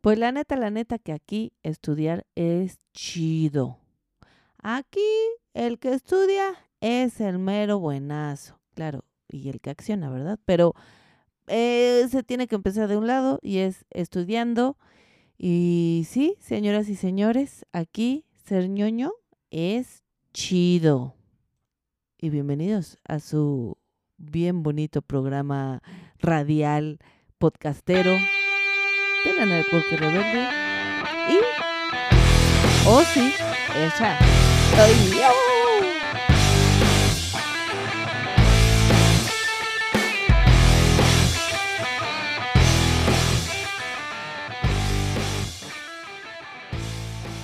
Pues la neta, la neta que aquí estudiar es chido. Aquí el que estudia es el mero buenazo, claro, y el que acciona, ¿verdad? Pero eh, se tiene que empezar de un lado y es estudiando. Y sí, señoras y señores, aquí ser ñoño es chido. Y bienvenidos a su bien bonito programa radial podcastero de la Narcoque Rebelde. Y, oh sí, esa soy yo.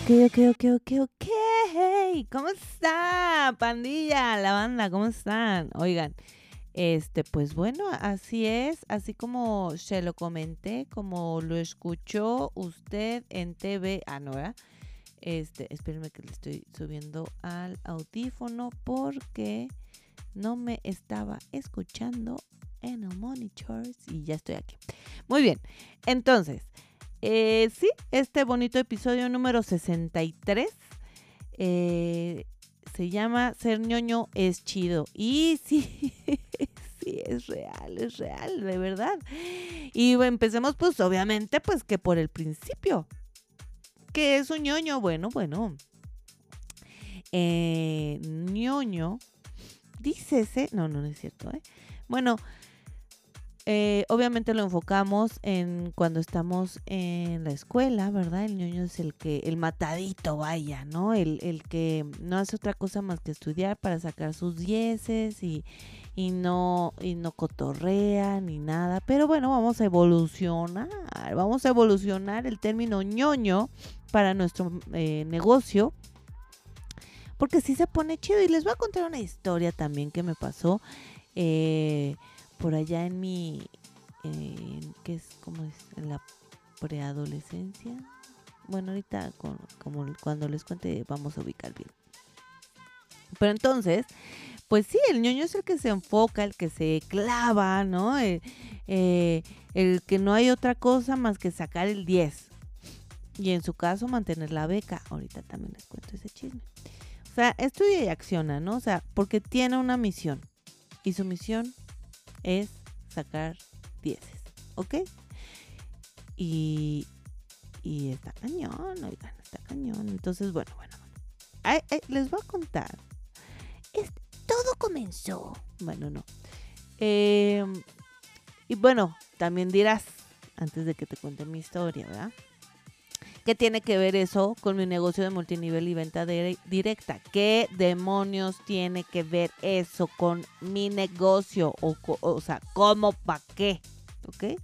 Ok, ok, ok, ok, ok. ¿Cómo está, pandilla, la banda? ¿Cómo están? Oigan, este, pues bueno, así es, así como se lo comenté, como lo escuchó usted en TV, ah, no, ¿verdad? Este, espérenme que le estoy subiendo al audífono porque no me estaba escuchando en el monitor y ya estoy aquí. Muy bien, entonces, eh, sí, este bonito episodio número 63 eh, se llama Ser ñoño es chido. Y sí, sí, es real, es real, de verdad. Y empecemos pues obviamente pues que por el principio. ¿Qué es un ñoño? Bueno, bueno. Eh, ñoño, dícese, no, no, no es cierto, ¿eh? Bueno, eh, obviamente lo enfocamos en cuando estamos en la escuela, ¿verdad? El niño es el que, el matadito, vaya, ¿no? El, el que no hace otra cosa más que estudiar para sacar sus dieces y, y no, y no cotorrea ni nada. Pero bueno, vamos a evolucionar, vamos a evolucionar el término ñoño para nuestro eh, negocio. Porque sí se pone chido. Y les voy a contar una historia también que me pasó. Eh, por allá en mi, ¿qué es? ¿Cómo es? En la preadolescencia. Bueno, ahorita como cuando les cuente vamos a ubicar bien. Pero entonces, pues sí, el ñoño es el que se enfoca, el que se clava, ¿no? Eh, eh, el que no hay otra cosa más que sacar el 10. Y en su caso, mantener la beca. Ahorita también les cuento ese chisme. O sea, estudia y acciona, ¿no? O sea, porque tiene una misión. Y su misión es sacar dieces, ¿ok? Y, y está cañón, oigan, está cañón. Entonces, bueno, bueno, les voy a contar. todo comenzó. Bueno, no. Em, y bueno, también dirás, antes de que te cuente mi historia, ¿verdad? ¿Qué tiene que ver eso con mi negocio de multinivel y venta directa? ¿Qué demonios tiene que ver eso con mi negocio? O, o sea, ¿cómo, para qué? ¿Ok?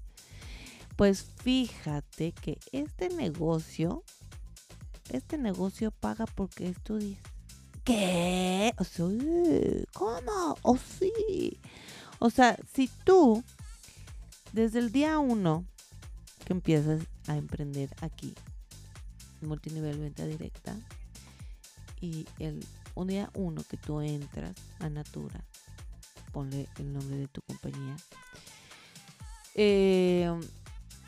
Pues fíjate que este negocio, este negocio paga porque estudies. ¿Qué? O sea, ¿Cómo? ¿O sí? O sea, si tú, desde el día uno que empiezas a emprender aquí multinivel venta directa y el un día uno que tú entras a Natura, ponle el nombre de tu compañía. Eh,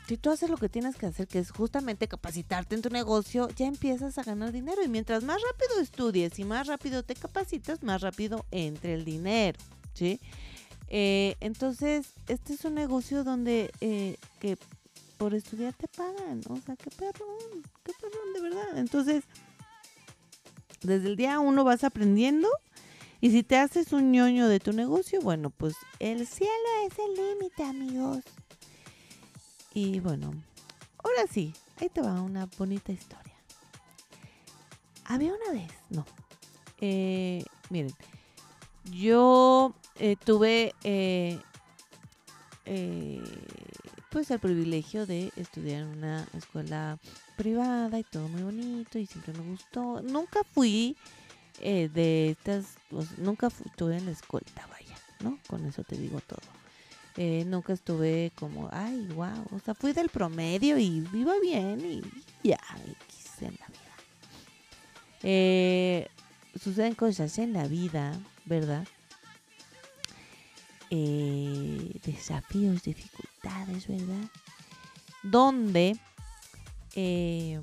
si tú haces lo que tienes que hacer, que es justamente capacitarte en tu negocio, ya empiezas a ganar dinero. Y mientras más rápido estudies y más rápido te capacitas, más rápido entre el dinero. ¿sí? Eh, entonces, este es un negocio donde eh, que por estudiar te pagan. O sea, qué perrón, qué perrón, de verdad. Entonces, desde el día uno vas aprendiendo. Y si te haces un ñoño de tu negocio, bueno, pues el cielo es el límite, amigos. Y bueno, ahora sí, ahí te va una bonita historia. Había una vez, no. Eh, miren, yo eh, tuve eh, eh pues el privilegio de estudiar en una escuela privada y todo muy bonito y siempre me gustó. Nunca fui eh, de estas, nunca estuve en la escolta, vaya, ¿no? Con eso te digo todo. Eh, nunca estuve como, ay, wow, o sea, fui del promedio y iba bien y ya, quise en la vida. Eh, suceden cosas en la vida, ¿verdad? Desafíos, dificultades ¿verdad? Donde Eh,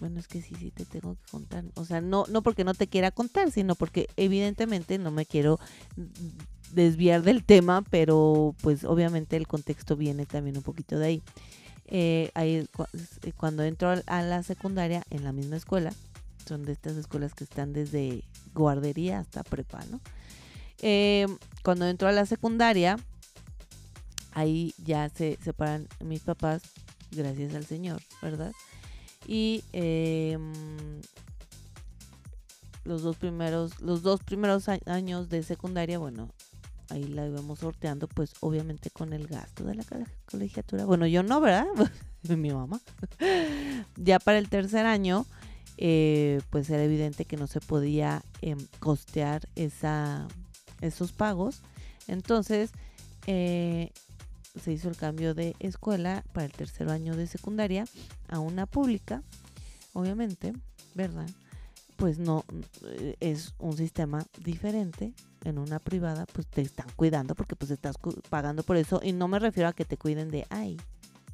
bueno, es que sí, sí te tengo que contar. O sea, no, no porque no te quiera contar, sino porque evidentemente no me quiero desviar del tema, pero pues obviamente el contexto viene también un poquito de ahí. Eh, ahí eh, cuando entro a la secundaria en la misma escuela, son de estas escuelas que están desde guardería hasta prepa, ¿no? Eh, cuando entro a la secundaria, ahí ya se separan mis papás, gracias al Señor, ¿verdad? Y em, los dos primeros, los dos primeros años de secundaria, bueno, ahí la íbamos sorteando, pues obviamente con el gasto de la colegiatura. Bueno, yo no, ¿verdad? Mi mamá. ya para el tercer año, eh, pues era evidente que no se podía em, costear esa, esos pagos. Entonces, eh, se hizo el cambio de escuela para el tercer año de secundaria a una pública, obviamente, ¿verdad? Pues no, eh, es un sistema diferente. En una privada, pues te están cuidando porque pues estás pagando por eso. Y no me refiero a que te cuiden de, ay,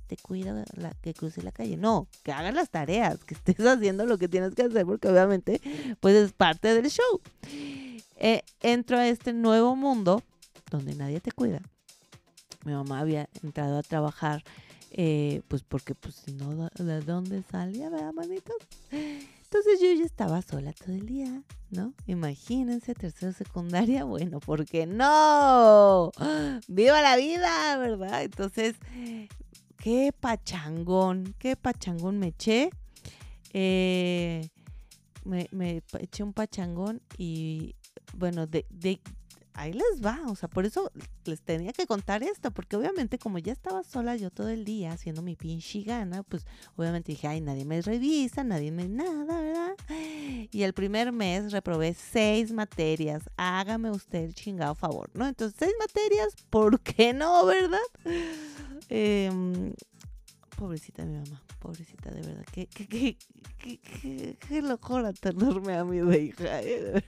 te cuida la, que cruce la calle. No, que hagas las tareas, que estés haciendo lo que tienes que hacer porque obviamente pues es parte del show. Eh, entro a este nuevo mundo donde nadie te cuida mi mamá había entrado a trabajar, eh, pues porque pues si no, ¿de dónde salía, verdad, manitos? Entonces yo ya estaba sola todo el día, ¿no? Imagínense, tercero secundaria, bueno, ¿por qué no? ¡Viva la vida, verdad! Entonces, qué pachangón, qué pachangón me eché. Eh, me, me, eché un pachangón y bueno, de, de, ahí les va, o sea, por eso les tenía que contar esto, porque obviamente como ya estaba sola yo todo el día haciendo mi pinche gana, pues obviamente dije, ay, nadie me revisa, nadie me nada, ¿verdad? Y el primer mes reprobé seis materias, hágame usted el chingado favor, ¿no? Entonces, seis materias, ¿por qué no, verdad? Em, pobrecita mi mamá, pobrecita de verdad, qué, qué, qué, qué, qué locura tenerme a mi hija. ¿eh?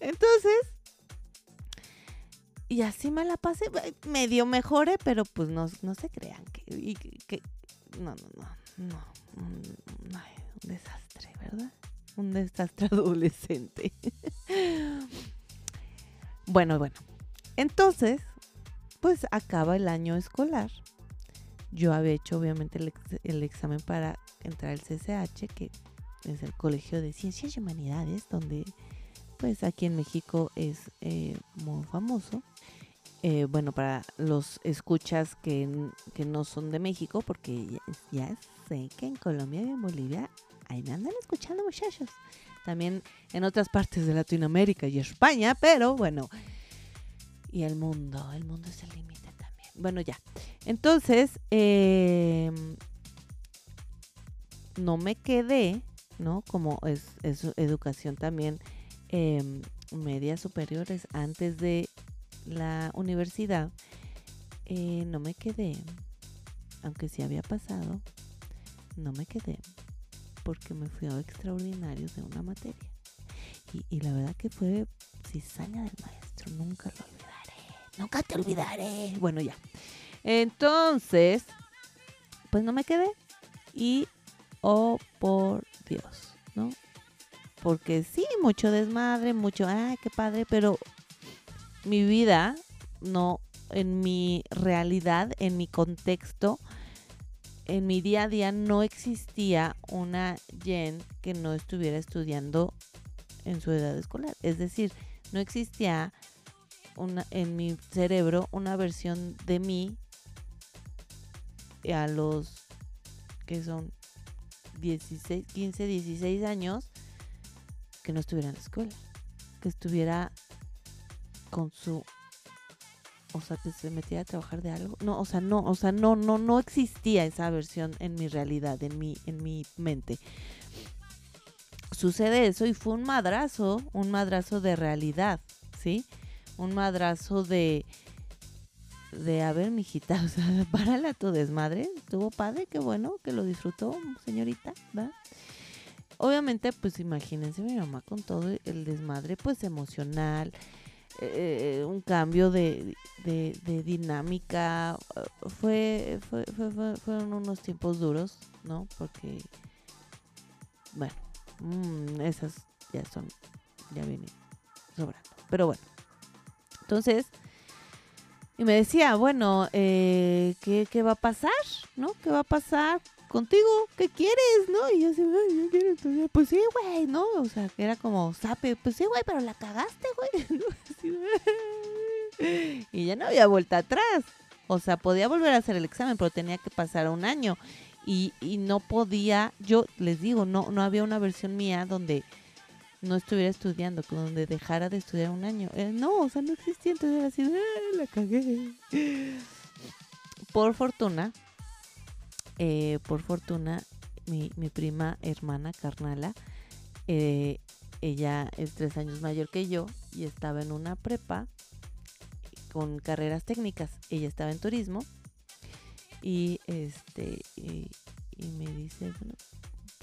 Entonces, y así me la pasé, medio mejore, pero pues no, no se crean que, no, no, no, no, mm, un desastre, ¿verdad? Un desastre adolescente. bueno, bueno. Entonces, pues acaba el año escolar. Yo había hecho obviamente el, examen para entrar al CCH, que es el Colegio de Ciencias y Humanidades, donde pues aquí en México es eh, muy famoso. Eh, bueno, para los escuchas que, no son de México, porque ya, sé que en Colombia y en Bolivia ahí me andan escuchando muchachos. También en otras partes de Latinoamérica y España, pero bueno. Y el mundo, el mundo es el límite. Bueno, ya. Entonces, em, no me quedé, ¿no? Como es, educación también Em, medias superiores antes de la universidad, eh, no me quedé, aunque sí había pasado, no me quedé porque me fui a extraordinarios de una materia. Y, la verdad que fue cizaña del maestro, nunca lo olvidaré, nunca te olvidaré. Bueno, ya. Entonces, pues no me quedé y, oh por Dios, ¿no? porque sí, mucho desmadre, mucho, ay, qué padre, pero mi vida no, en mi realidad, en mi contexto, en mi día a día no existía una Jen que no estuviera estudiando en su edad escolar. Es decir, no existía una, en mi cerebro una versión de mí a los que son 16, 15, 16 años que no estuviera en la escuela, que estuviera con su o sea, que se metiera a trabajar de algo. No, o sea, no, o sea, no, no, no existía esa versión en mi realidad, en mi, en mi mente. Sucede eso y fue un madrazo, un madrazo de realidad, ¿sí? Un madrazo de, de, a ver, mijita, o sea, párala tu desmadre, estuvo padre, qué bueno, que lo disfrutó, señorita, ¿verdad? Obviamente, pues imagínense mi mamá con todo el desmadre, pues emocional, eh, un cambio de, de, dinámica. Fue, fue, fue, fue- fueron unos tiempos duros, ¿no? Porque, bueno, mm, esas ya son, ya vienen sobrando. Pero bueno, entonces, y me decía, bueno, eh, ¿qué, ¿qué va a pasar? ¿No? ¿Qué va a pasar contigo? ¿Qué quieres? ¿No? Y yo así, "Ay, yo quiero estudiar. Pues sí, güey, ¿no? O sea, que era como sape, pues sí, güey, pero la cagaste, güey. y ya no había vuelta atrás. O sea, podía volver a hacer el examen, pero tenía que pasar un año. Y, y no podía, yo les digo, no, no había una versión mía donde no estuviera estudiando, que donde dejara de estudiar un año. Eh, no, o sea, no existía. Entonces era así, "Ah, la cagué. Por fortuna, eh, por fortuna, mi, mi prima, hermana, carnala, eh, ella es tres años mayor que yo y estaba en una prepa con carreras técnicas. Ella estaba en turismo y este y, y me dice, bueno,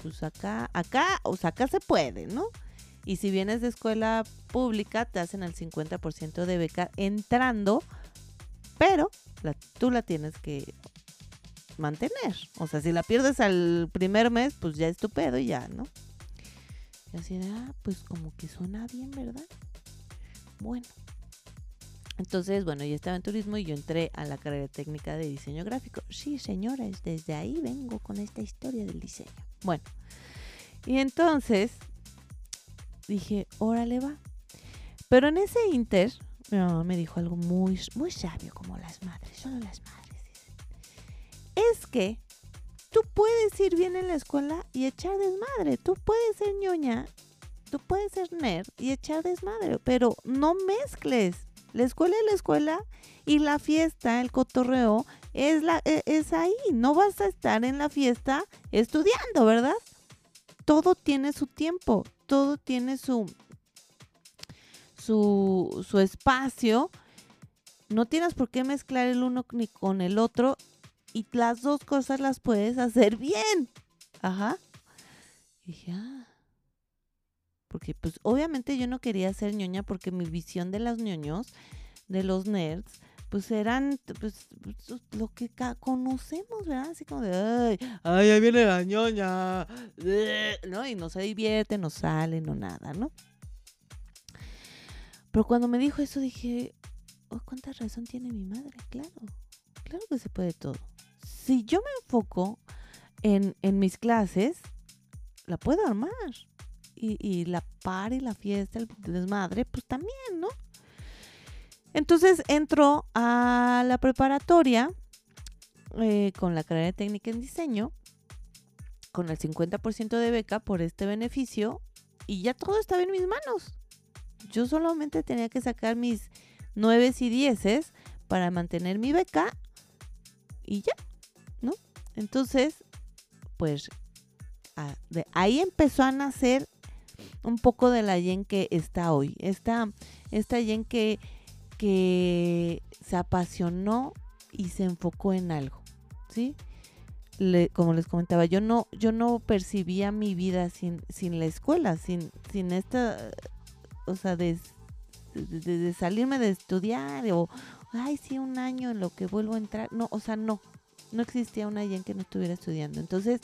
pues acá, acá, o sea, acá se puede, ¿no? Y si vienes de escuela pública, te hacen el 50% de beca entrando, pero tú la tienes que mantener. O sea, si la pierdes al primer mes, pues ya es tu pedo y ya, ¿no? Y así de, ah, pues como que suena bien, ¿verdad? Bueno. Entonces, bueno, yo estaba en turismo y yo entré a la carrera técnica de diseño gráfico. Sí, señores, desde ahí vengo con esta historia del diseño. Bueno, y entonces dije, órale va. Pero en ese inter, mi mamá me dijo algo muy, muy sabio, como las madres, solo las madres. Es que tú puedes ir bien en la escuela y echar desmadre. Tú puedes ser ñoña, tú puedes ser nerd y echar desmadre, pero no mezcles. La escuela es la escuela y la fiesta, el cotorreo, es, la, e- es ahí. No vas a estar en la fiesta estudiando, ¿verdad? Todo tiene su tiempo, todo tiene su, su, su espacio. No tienes por qué mezclar el uno ni con el otro y las dos cosas las puedes hacer bien. Ajá. Y dije, ah. Porque pues obviamente yo no quería ser ñoña porque mi visión de los ñoños, de los nerds, pues eran pues, pues, lo que conocemos, ¿verdad? Así como de, ay, ay, ahí viene la ñoña, ¿no? Y no se divierte, no sale, no nada, ¿no? Pero cuando me dijo eso dije, oh, cuánta razón tiene mi madre, claro, claro que se puede todo. Si yo me enfoco en, en mis clases, la puedo armar. Y, y la par y la fiesta, el desmadre, pues también, ¿no? Entonces entro a la preparatoria eh, con la carrera técnica en diseño, con el 50% de beca por este beneficio, y ya todo estaba en mis manos. Yo solamente tenía que sacar mis 9 y 10 para mantener mi beca y ya, ¿no? Entonces, pues de ahí empezó a nacer un poco de la Yen que está hoy. Esta, esta Yen que, que se apasionó y se enfocó en algo, ¿sí? Como les comentaba, yo no, yo no percibía mi vida sin, sin la escuela, sin, sin esta, o sea, de, de- salirme de estudiar o, ay, sí, un año en lo que vuelvo a entrar. No, o sea, no, no existía una Yen que no estuviera estudiando. Entonces,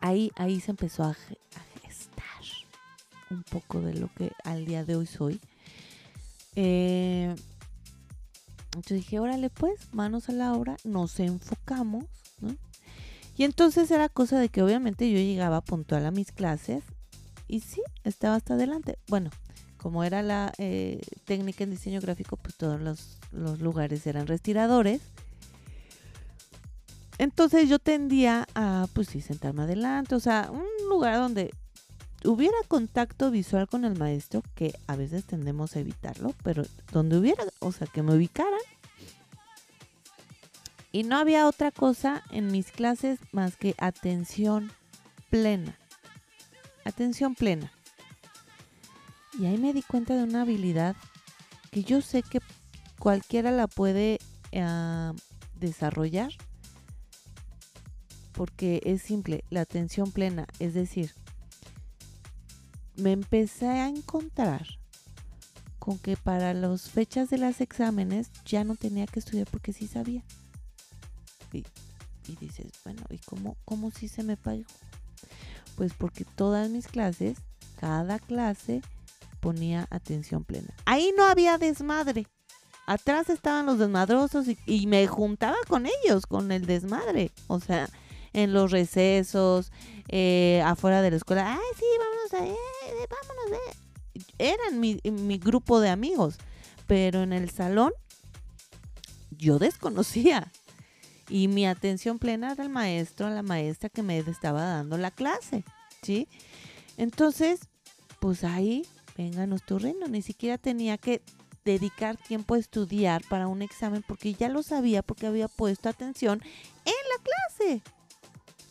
ahí, ahí se empezó a, a gestar un poco de lo que al día de hoy soy. Eh, entonces dije, órale pues, manos a la obra, nos enfocamos, ¿no? Y entonces era cosa de que obviamente yo llegaba puntual a mis clases y sí, estaba hasta adelante. Bueno, como era la eh, técnica en diseño gráfico, pues todos los, los lugares eran respiradores. Entonces yo tendía a, pues sí, sentarme adelante, o sea, un lugar donde hubiera contacto visual con el maestro, que a veces tendemos a evitarlo, pero donde hubiera, o sea, que me ubicaran. Y no había otra cosa en mis clases más que atención plena. Atención plena. Y ahí me di cuenta de una habilidad que yo sé que cualquiera la puede ah, desarrollar porque es simple, la atención plena, es decir, me empecé a encontrar con que para las fechas de los exámenes ya no tenía que estudiar porque sí sabía. Y, dices, bueno, ¿y cómo, cómo sí se me pagó? Pues porque todas mis clases, cada clase ponía atención plena. Ahí no había desmadre. Atrás estaban los desmadrosos y, y me juntaba con ellos, con el desmadre. O sea, en los recesos, eh, afuera de la escuela. Ay, sí, vámonos a... Eran mi, grupo de amigos. Pero en el salón yo desconocía. Y mi atención plena era el maestro, la maestra que me estaba dando la clase, ¿sí? Entonces, pues ahí, vénganos tu reino. Ni siquiera tenía que dedicar tiempo a estudiar para un examen porque ya lo sabía porque había puesto atención en la clase.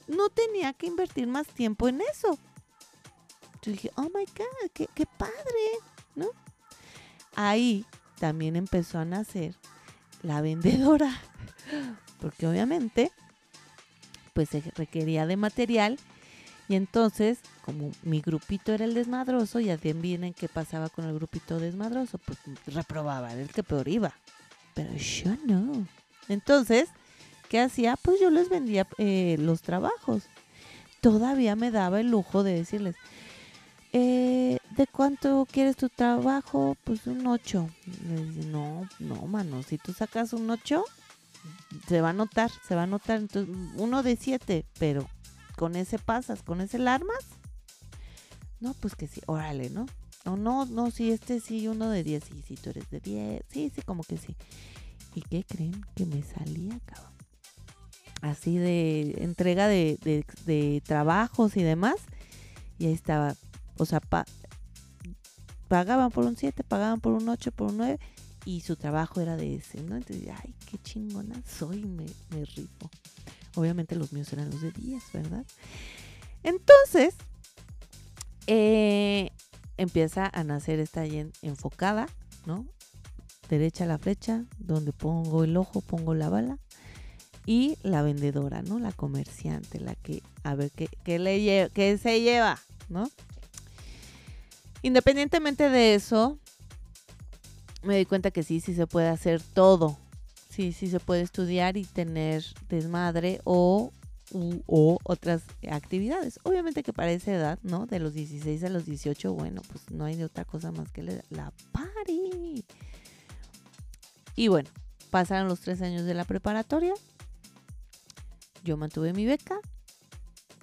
No tenía que invertir más tiempo en eso. Yo dije, oh my God, qué, padre, ¿no? Ahí también empezó a nacer la vendedora porque obviamente pues se requería de material y entonces como mi grupito era el desmadroso y adivinen qué pasaba con el grupito desmadroso pues reprobaba era el que peor iba pero yo no. Entonces qué hacía pues yo les vendía eh, los trabajos. Todavía me daba el lujo de decirles eh, ¿de cuánto quieres tu trabajo? Pues un 8. No, no, mano, si tú sacas un 8, se va a notar, se va a notar. Entonces, uno de siete, pero con ese pasas, con ese armas. No, pues que sí, órale, ¿no? No, no, no, sí, este sí, uno de diez, sí, sí, tú eres de diez, sí, sí, como que sí. ¿Y qué creen? Que me salía, cabrón. Así de entrega de, de trabajos y demás. Y ahí estaba, o sea, pa, pagaban por un 7, pagaban por un 8, por un 9 y su trabajo era de ese, ¿no? Entonces, ay, qué chingona soy, me, me rico. Obviamente los míos eran los de 10, ¿verdad? Entonces, eh, empieza a nacer esta enfocada, ¿no? Derecha a la flecha, donde pongo el ojo, pongo la bala. Y la vendedora, ¿no? La comerciante, la que, a ver, ¿qué, qué le qué se lleva, ¿no? Independientemente de eso, me di cuenta que sí, sí se puede hacer todo. Sí, sí se puede estudiar y tener desmadre o, o otras actividades. Obviamente que para esa edad, ¿no? De los 16 a los 18, bueno, pues no hay de otra cosa más que la party. Y bueno, pasaron los tres años de la preparatoria. Yo mantuve mi beca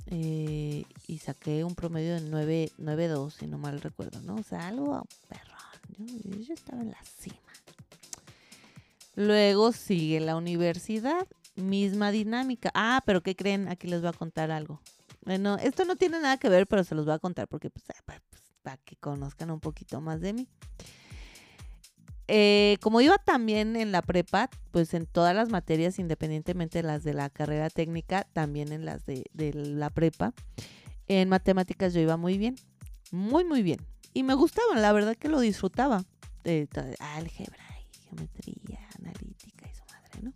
eh, y saqué un promedio de 9.2, si no mal recuerdo, ¿no? O sea, algo perro yo, estaba en la cima. Luego sigue la universidad, misma dinámica. Ah, pero ¿qué creen? Aquí les voy a contar algo. Bueno, esto no tiene nada que ver, pero se los voy a contar porque pues, ah, pues para que conozcan un poquito más de mí. Eh, como iba también en la prepa, pues en todas las materias, independientemente de las de la carrera técnica, también en las de, de la prepa, en matemáticas yo iba muy bien, muy, muy bien y me gustaban, la verdad que lo disfrutaba. De, álgebra y geometría analítica y su madre, ¿no?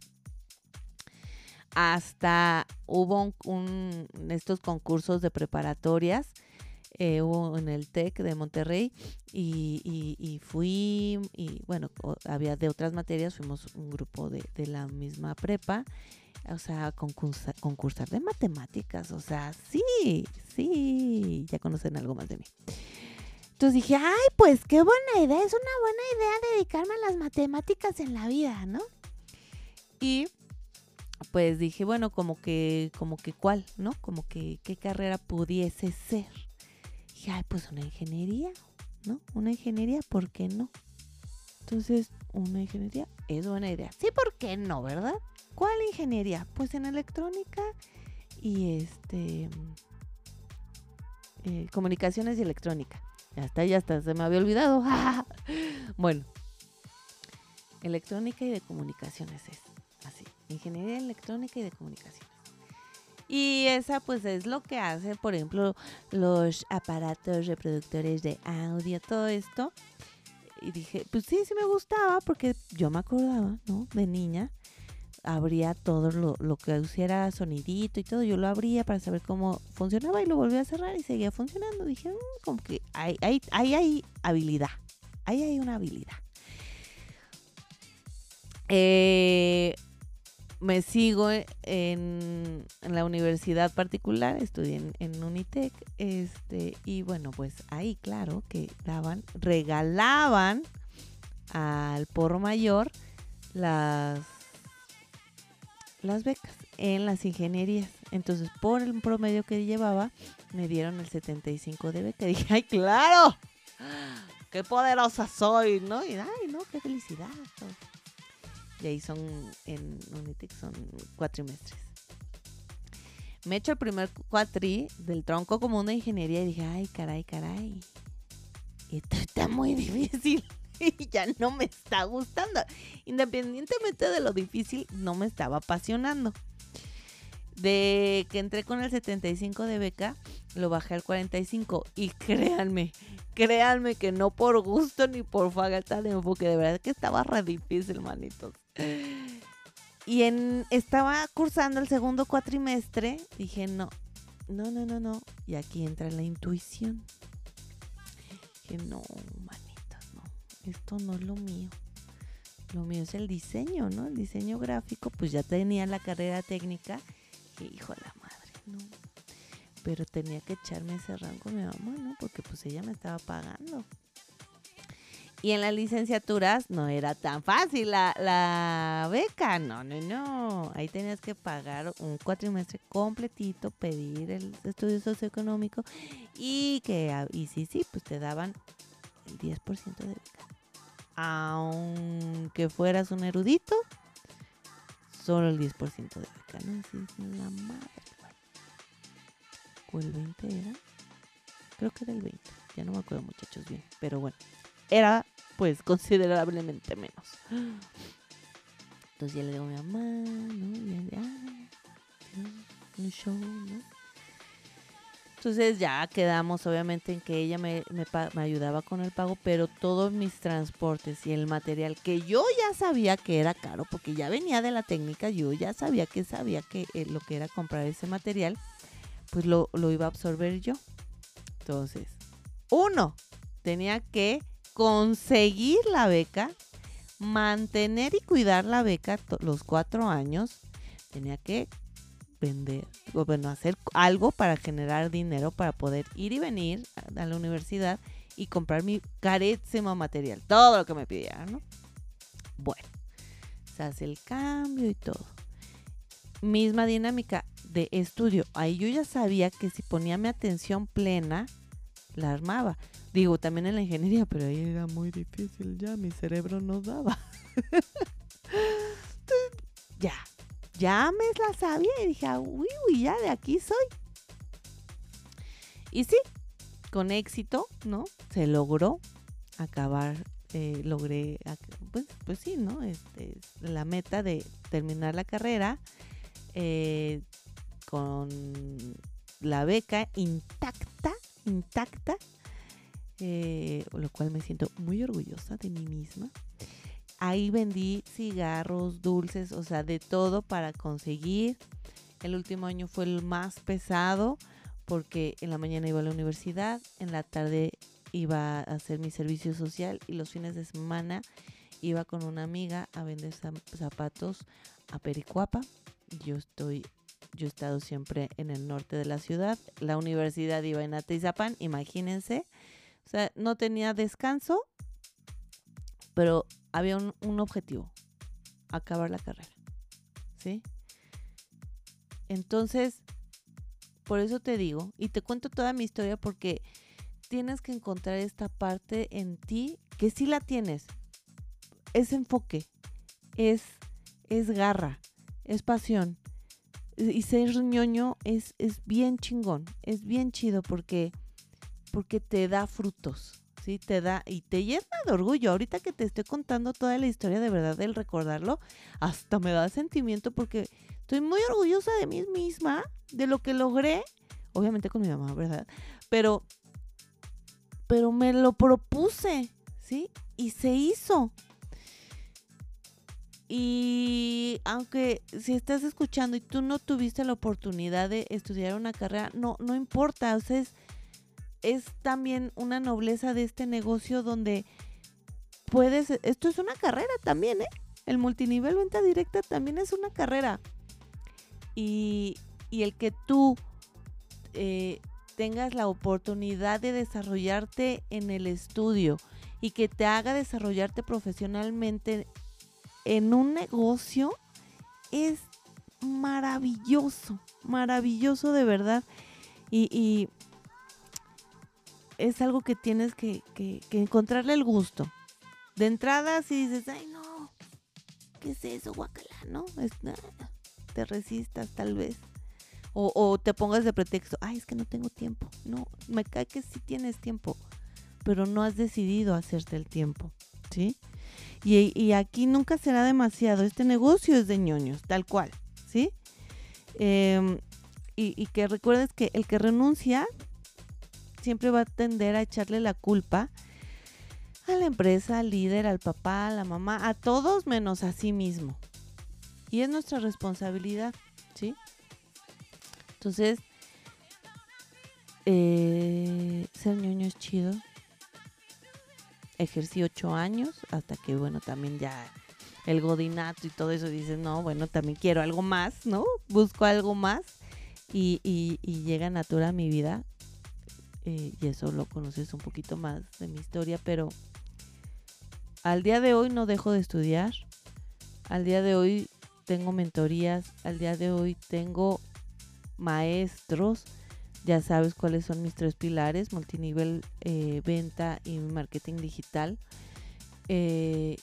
Hasta hubo un, estos concursos de preparatorias, eh, hubo en el TEC de Monterrey y, y, fui, y bueno, había de otras materias, fuimos un grupo de, de la misma prepa, o sea, concursar, concursar de matemáticas, o sea, sí, sí, ya conocen algo más de mí. Entonces dije, ay, pues qué buena idea, es una buena idea dedicarme a las matemáticas en la vida, ¿no? Y pues dije, bueno, como que, como que cuál, ¿no? Como que qué carrera pudiese ser. Dije, ay, pues una ingeniería, ¿no? Una ingeniería, ¿por qué no? Entonces, una ingeniería es buena idea. Sí, ¿por qué no, verdad? ¿Cuál ingeniería? Pues en electrónica y este... Eh, comunicaciones y electrónica. Ya está, ya está, se me había olvidado. bueno, electrónica y de comunicaciones es así. Ingeniería electrónica y de comunicaciones. Y esa pues es lo que hace, por ejemplo, los aparatos reproductores de audio, todo esto. Y dije, pues sí, sí me gustaba porque yo me acordaba, ¿no? De niña abría todo lo, lo que hiciera sonidito y todo, yo lo abría para saber cómo funcionaba y lo volví a cerrar y seguía funcionando. Dije, mm, como que hay, hay, hay, hay habilidad, ahí hay una habilidad. Eh, me sigo en, la universidad particular, estudié en, Unitec, este, y bueno, pues ahí claro que daban, regalaban al por mayor las, las becas en las ingenierías. Entonces, por el promedio que llevaba, me dieron el 75 de beca. Dije, ¡ay, claro! ¡Qué poderosa soy! ¿No? Y, ¡ay, no! ¡Qué felicidad! Y ahí son, en Unitec son cuatrimestres. Me echo el primer cuatri del tronco común de ingeniería y dije, ay, caray, caray. Esto está muy difícil y ya no me está gustando. Independientemente de lo difícil, no me estaba apasionando. De que entré con el 75 de beca, lo bajé al 45 y créanme, créanme que no por gusto ni por falta de enfoque, de verdad que estaba re difícil, manitos. Y en, estaba cursando el segundo cuatrimestre, dije, no, no, no, no, no. Y aquí entra la intuición. Dije, no, manitos, no, esto no es lo mío. Lo mío es el diseño, ¿no? El diseño gráfico, pues ya tenía la carrera técnica. Hijo de la madre, no. Pero tenía que echarme ese rango con mi mamá, ¿no? Porque pues ella me estaba pagando. Y en las licenciaturas no era tan fácil la, beca. No, no, no. Ahí tenías que pagar un cuatrimestre completito, pedir el estudio socioeconómico y que, y sí, sí, pues te daban el 10% de beca. Aunque fueras un erudito, solo el 10% de es la madre. ¿O el 20 era? Creo que era el 20. Ya no me acuerdo, muchachos, bien. Pero bueno era pues considerablemente menos. Entonces ya le digo a mi mamá, ¿no? Y ya, un show, ¿no? Entonces ya quedamos obviamente en que ella me, ayudaba con el pago, pero todos mis transportes y el material que yo ya sabía que era caro, porque ya venía de la técnica, yo ya sabía que sabía que eh, lo que era comprar ese material, pues lo iba a absorber yo. Entonces, uno, tenía que conseguir la beca, mantener y cuidar la beca los cuatro años, tenía que vender, o bueno, hacer algo para generar dinero para poder ir y venir a, la universidad y comprar mi carísimo material, todo lo que me pidieran, ¿no? Bueno, se hace el cambio y todo. Misma dinámica de estudio. Ahí yo ya sabía que si ponía mi atención plena, la armaba. Digo, también en la ingeniería, pero ahí era muy difícil ya, mi cerebro no daba. ya, ya me la sabía y dije, uy, uy, ya de aquí soy. Y sí, con éxito, ¿no? Se logró acabar, eh, logré, pues, pues sí, ¿no? Este, la meta de terminar la carrera eh, con la beca intacta, intacta eh, lo cual me siento muy orgullosa de mí misma. Ahí vendí cigarros, dulces, o sea, de todo para conseguir. El último año fue el más pesado porque en la mañana iba a la universidad, en la tarde iba a hacer mi servicio social y los fines de semana iba con una amiga a vender zapatos a Pericuapa. Yo estoy yo he estado siempre en el norte de la ciudad. La universidad iba en Atizapán, imagínense. O sea, no tenía descanso, pero había un, objetivo, acabar la carrera. ¿Sí? Entonces, por eso te digo, y te cuento toda mi historia porque tienes que encontrar esta parte en ti que sí la tienes. Es enfoque, es, es garra, es pasión. Y ser ñoño es, es bien chingón, es bien chido porque porque te da frutos, ¿sí? Te da y te llena de orgullo. Ahorita que te estoy contando toda la historia de verdad del recordarlo, hasta me da sentimiento porque estoy muy orgullosa de mí misma, de lo que logré, obviamente con mi mamá, ¿verdad? Pero pero me lo propuse, ¿sí? Y se hizo. Y aunque si estás escuchando y tú no tuviste la oportunidad de estudiar una carrera, no, no importa. O sea, es, es también una nobleza de este negocio donde puedes, esto es una carrera también, ¿eh? El multinivel venta directa también es una carrera. Y, y el que tú eh, tengas la oportunidad de desarrollarte en el estudio y que te haga desarrollarte profesionalmente en un negocio es maravilloso, maravilloso de verdad. Y, es algo que tienes que, encontrarle el gusto. De entrada, si dices, ay no, ¿qué es eso, guacala? No, es nada. Te resistas tal vez. O, te pongas de pretexto, ay, es que no tengo tiempo. No, me cae que sí tienes tiempo, pero no has decidido hacerte el tiempo, ¿sí? Y, aquí nunca será demasiado. Este negocio es de ñoños, tal cual, ¿sí? Em, y que recuerdes que el que renuncia siempre va a tender a echarle la culpa a la empresa, al líder, al papá, a la mamá, a todos menos a sí mismo. Y es nuestra responsabilidad, ¿sí? Entonces, eh, ser ñoño es chido. Ejercí ocho años hasta que, bueno, también ya el godinato y todo eso dices, no, bueno, también quiero algo más, ¿no? Busco algo más y, y, llega Natura a mi vida. Eh, y eso lo conoces un poquito más de mi historia, pero al día de hoy no dejo de estudiar. Al día de hoy tengo mentorías. Al día de hoy tengo maestros. Ya sabes cuáles son mis tres pilares, multinivel, eh, venta y marketing digital. Eh,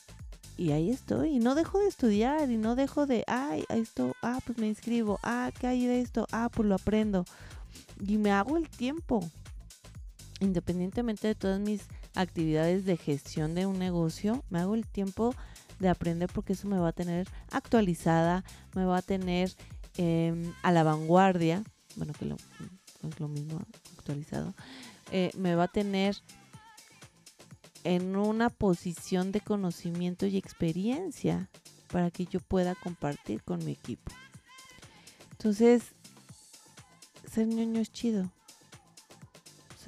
y ahí estoy, y no dejo de estudiar, y no dejo de, ay, esto, ah, pues me inscribo, ah, ¿qué hay de esto? Ah, pues lo aprendo. Y me hago el tiempo, independientemente de todas mis actividades de gestión de un negocio, me hago el tiempo de aprender porque eso me va a tener actualizada, me va a tener Em, a la vanguardia, bueno, que es lo mismo actualizado, eh, me va a tener en una posición de conocimiento y experiencia para que yo pueda compartir con mi equipo. Entonces, ser ñoño es chido.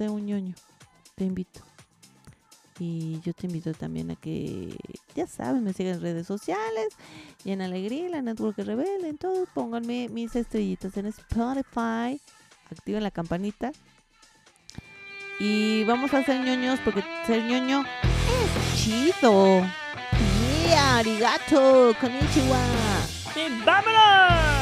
Sé un ñoño. Te invito. Y yo te invito también a que, ya saben, me sigan en redes sociales y en Alegría, la Network Rebelde, en todo. Pónganme mis estrellitas en Spotify. Activen la campanita. Y vamos a ser ñoños porque ser ñoño es chido. Yeah, arigato, konnichiwa. ¡Y vámonos!